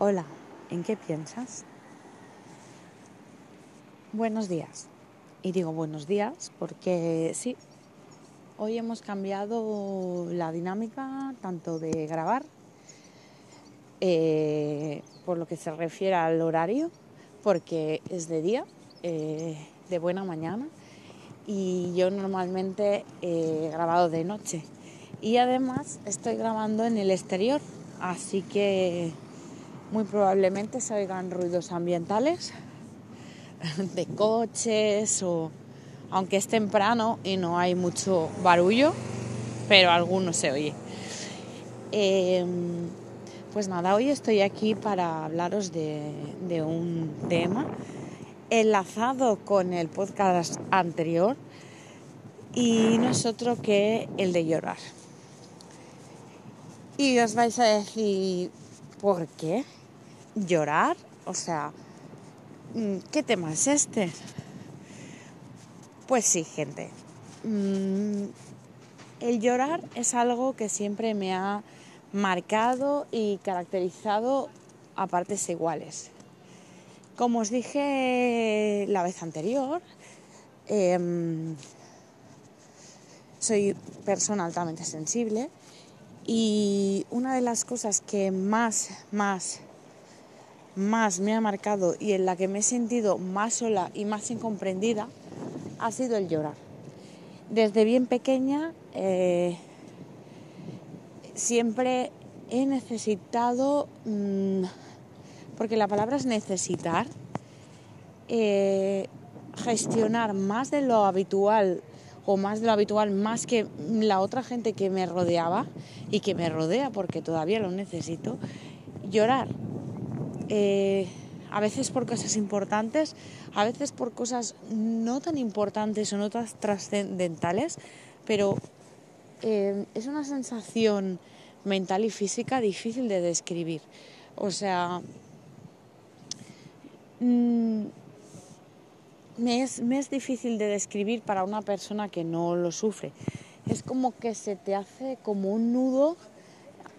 Hola, ¿en qué piensas? Buenos días. Y digo buenos días porque sí, hoy hemos cambiado la dinámica tanto de grabar, eh, por lo que se refiere al horario, porque es de día, eh, de buena mañana, y yo normalmente he grabado de noche. Y además estoy grabando en el exterior, así que muy probablemente se oigan ruidos ambientales de coches o aunque es temprano y no hay mucho barullo, pero alguno se oye. Em, pues nada, hoy estoy aquí para hablaros de, de un tema enlazado con el podcast anterior y no es otro que el de llorar. Y os vais a decir, ¿por qué? Llorar, o sea, mm, ¿qué tema es este? Pues sí, gente. Mm, el llorar es algo que siempre me ha marcado y caracterizado a partes iguales. Como os dije la vez anterior, em, soy persona altamente sensible y una de las cosas que más, más más me ha marcado y en la que me he sentido más sola y más incomprendida ha sido el llorar. Desde bien pequeña eh, siempre he necesitado, mm, porque la palabra es necesitar, eh, gestionar más de lo habitual o más de lo habitual, más que la otra gente que me rodeaba y que me rodea porque todavía lo necesito, llorar eh, a veces por cosas importantes, a veces por cosas no tan importantes o no tan trascendentales, pero eh, es una sensación mental y física difícil de describir. O sea, mm, me, es, me es difícil de describir para una persona que no lo sufre. Es como que se te hace como un nudo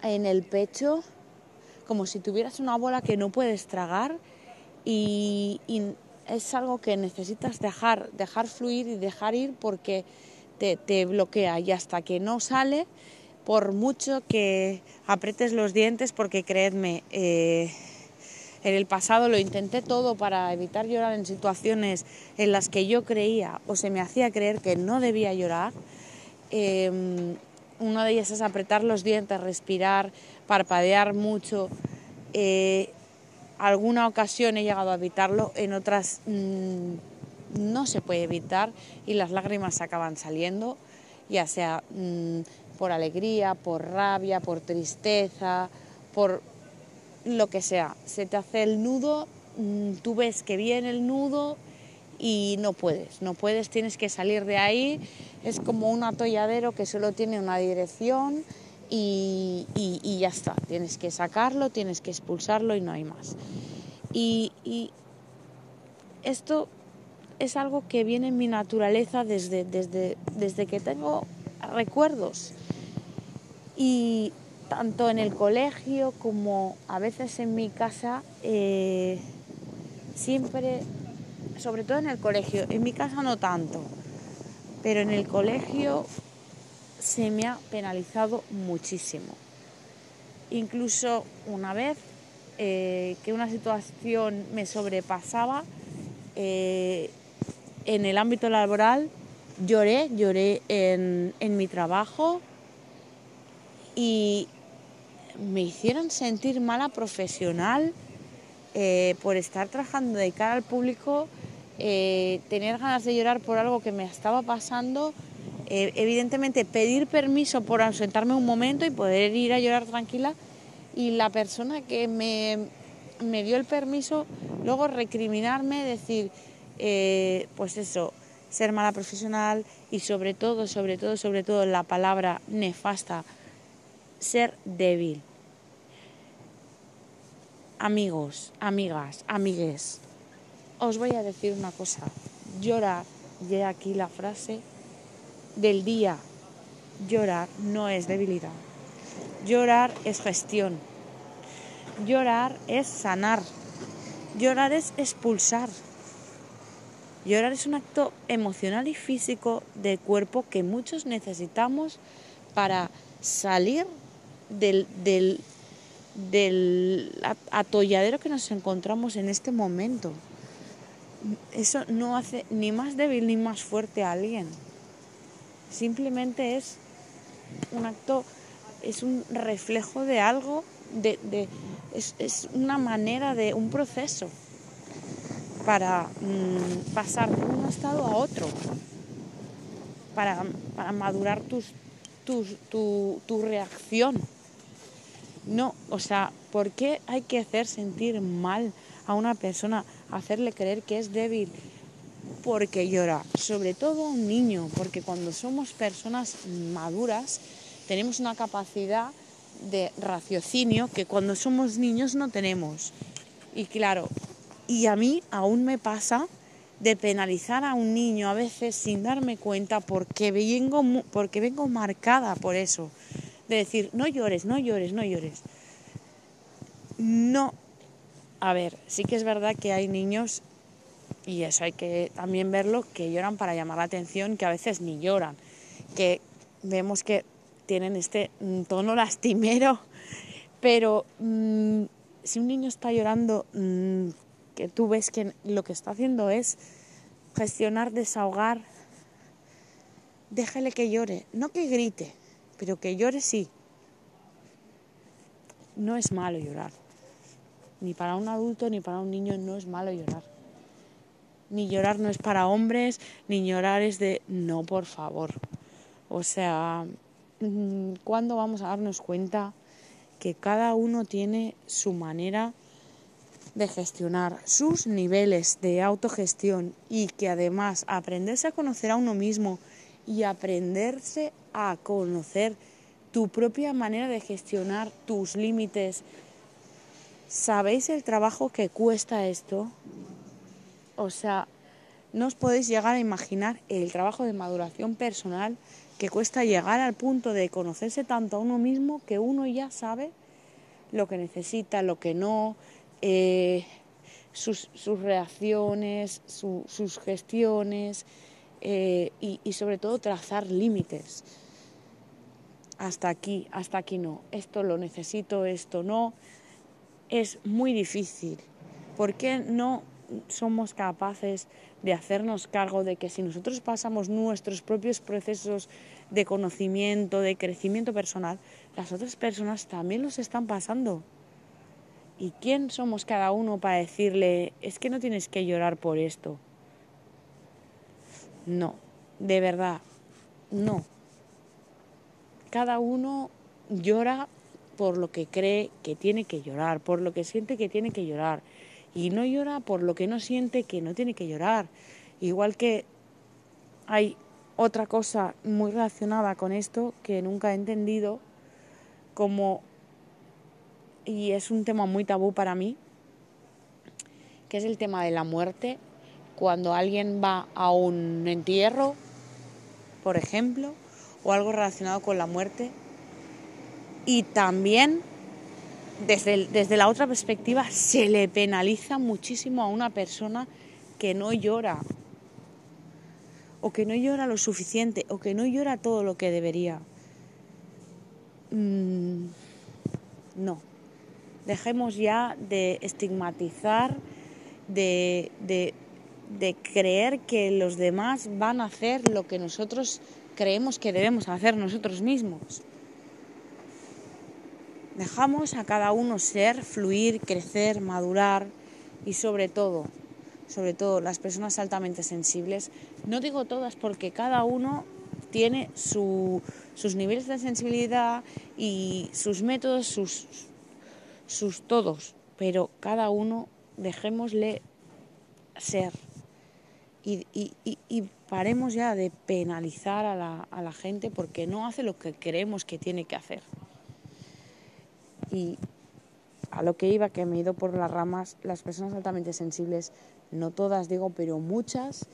en el pecho como si tuvieras una bola que no puedes tragar y, es algo que necesitas dejar, dejar fluir y dejar ir porque te, bloquea y hasta que no sale, por mucho que apretes los dientes, porque creedme, eh, en el pasado lo intenté todo para evitar llorar en situaciones en las que yo creía o se me hacía creer que no debía llorar. Em, una de ellas es apretar los dientes, respirar, parpadear mucho. Eh, alguna ocasión he llegado a evitarlo, en otras mm, no se puede evitar y las lágrimas acaban saliendo, ya sea mm, por alegría, por rabia, por tristeza, por lo que sea. Se te hace el nudo, mm, tú ves que viene el nudo y no puedes, no puedes, tienes que salir de ahí. Es como un atolladero que solo tiene una dirección y, ya está. Tienes que sacarlo, tienes que expulsarlo y no hay más. Y, esto es algo que viene en mi naturaleza desde, desde, desde que tengo recuerdos. Y tanto en el colegio como a veces en mi casa, eh, siempre sobre todo en el colegio, en mi casa no tanto, pero en el colegio se me ha penalizado muchísimo. Incluso una vez eh, que una situación me sobrepasaba eh, en el ámbito laboral, lloré, lloré en, mi trabajo y me hicieron sentir mala profesional eh, por estar trabajando de cara al público tener ganas de llorar por algo que me estaba pasando, eh, evidentemente pedir permiso por ausentarme un momento y poder ir a llorar tranquila y la persona que me, me dio el permiso luego recriminarme, decir, eh, pues eso, ser mala profesional y sobre todo, sobre todo, sobre todo la palabra nefasta, ser débil. Amigos, amigas, amigues, os voy a decir una cosa. Llorar, y aquí la frase del día. Llorar no es debilidad. Llorar es gestión. Llorar es sanar. Llorar es expulsar. Llorar es un acto emocional y físico de cuerpo que muchos necesitamos para salir del, del, del atolladero que nos encontramos en este momento. Eso no hace ni más débil ni más fuerte a alguien. Simplemente es un acto, es un reflejo de algo, de, es, una manera de un proceso para mmm, pasar de un estado a otro, para, para madurar tus, tu, tu reacción. No, o sea, ¿por qué hay que hacer sentir mal a una persona, hacerle creer que es débil? Porque llora, sobre todo un niño, porque cuando somos personas maduras tenemos una capacidad de raciocinio que cuando somos niños no tenemos. Y claro, y a mí aún me pasa de penalizar a un niño a veces sin darme cuenta porque vengo, porque vengo marcada por eso. De decir, no llores, no llores, no llores. No. A ver, sí que es verdad que hay niños, y eso hay que también verlo, que lloran para llamar la atención, que a veces ni lloran. Que vemos que tienen este tono lastimero. Pero mmm, si un niño está llorando, mmm, que tú ves que lo que está haciendo es gestionar, desahogar, déjale que llore, no que grite, pero que llore sí. No es malo llorar. Ni para un adulto ni para un niño no es malo llorar. Ni llorar no es para hombres, ni llorar es de no, por favor. O sea, ¿cuándo vamos a darnos cuenta que cada uno tiene su manera de gestionar sus niveles de autogestión y que además aprenderse a conocer a uno mismo y aprenderse a conocer tu propia manera de gestionar tus límites. ¿Sabéis el trabajo que cuesta esto? O sea, no os podéis llegar a imaginar el trabajo de maduración personal que cuesta llegar al punto de conocerse tanto a uno mismo que uno ya sabe lo que necesita, lo que no, eh, sus, reacciones, su, sus gestiones eh, y, y sobre todo trazar límites. Hasta aquí, hasta aquí no. Esto lo necesito, esto no. Es muy difícil. ¿Por qué no somos capaces de hacernos cargo de que si nosotros pasamos nuestros propios procesos de conocimiento, de crecimiento personal, las otras personas también los están pasando? ¿Y quién somos cada uno para decirle, es que no tienes que llorar por esto? No, de verdad, no. Cada uno llora por lo que cree que tiene que llorar, por lo que siente que tiene que llorar. Y no llora por lo que no siente que no tiene que llorar. Igual que hay otra cosa muy relacionada con esto que nunca he entendido, como y es un tema muy tabú para mí, que es el tema de la muerte. Cuando alguien va a un entierro, por ejemplo, o algo relacionado con la muerte, y también desde, desde la otra perspectiva se le penaliza muchísimo a una persona que no llora, o que no llora lo suficiente, o que no llora todo lo que debería. Mm, no Dejemos ya de estigmatizar, de, de, de creer que los demás van a hacer lo que nosotros creemos que debemos hacer nosotros mismos. Dejamos a cada uno ser, fluir, crecer, madurar y sobre todo, sobre todo las personas altamente sensibles, no digo todas porque cada uno tiene su, sus niveles de sensibilidad y sus métodos, sus, todos, pero cada uno dejémosle ser y paremos ya de penalizar a la, a la, gente porque no hace lo que creemos que tiene que hacer. Y a lo que iba, que me he ido por las ramas, las personas altamente sensibles, no todas digo, pero muchas,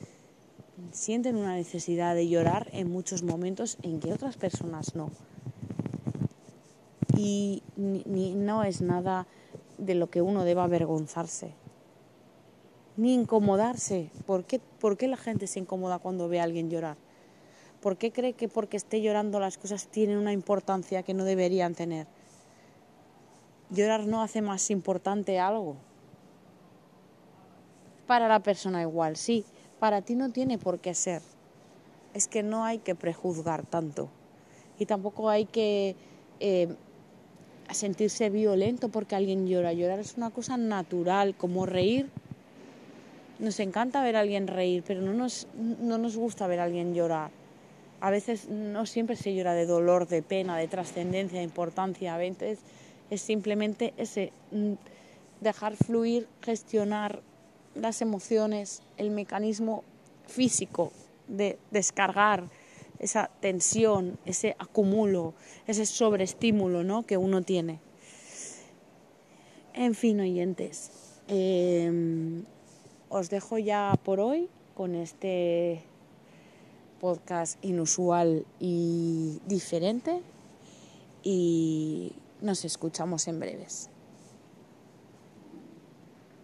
sienten una necesidad de llorar en muchos momentos en que otras personas no y ni, no es nada de lo que uno deba avergonzarse, ni incomodarse. ¿Por qué, ¿Por qué la gente se incomoda cuando ve a alguien llorar? ¿Por qué cree que porque esté llorando las cosas tienen una importancia que no deberían tener? Llorar no hace más importante algo. Para la persona igual, sí. Para ti no tiene por qué ser. Es que no hay que prejuzgar tanto. Y tampoco hay que eh, sentirse violento porque alguien llora. Llorar es una cosa natural, como reír. Nos encanta ver a alguien reír, pero no nos, no nos gusta ver a alguien llorar. A veces no siempre se llora de dolor, de pena, de trascendencia, de importancia. A veces es simplemente ese mm, dejar fluir, gestionar las emociones, el mecanismo físico de descargar esa tensión, ese acumulo, ese sobreestímulo ¿no? que uno tiene. En fin, oyentes, em, os dejo ya por hoy con este podcast inusual y diferente y nos escuchamos en breves.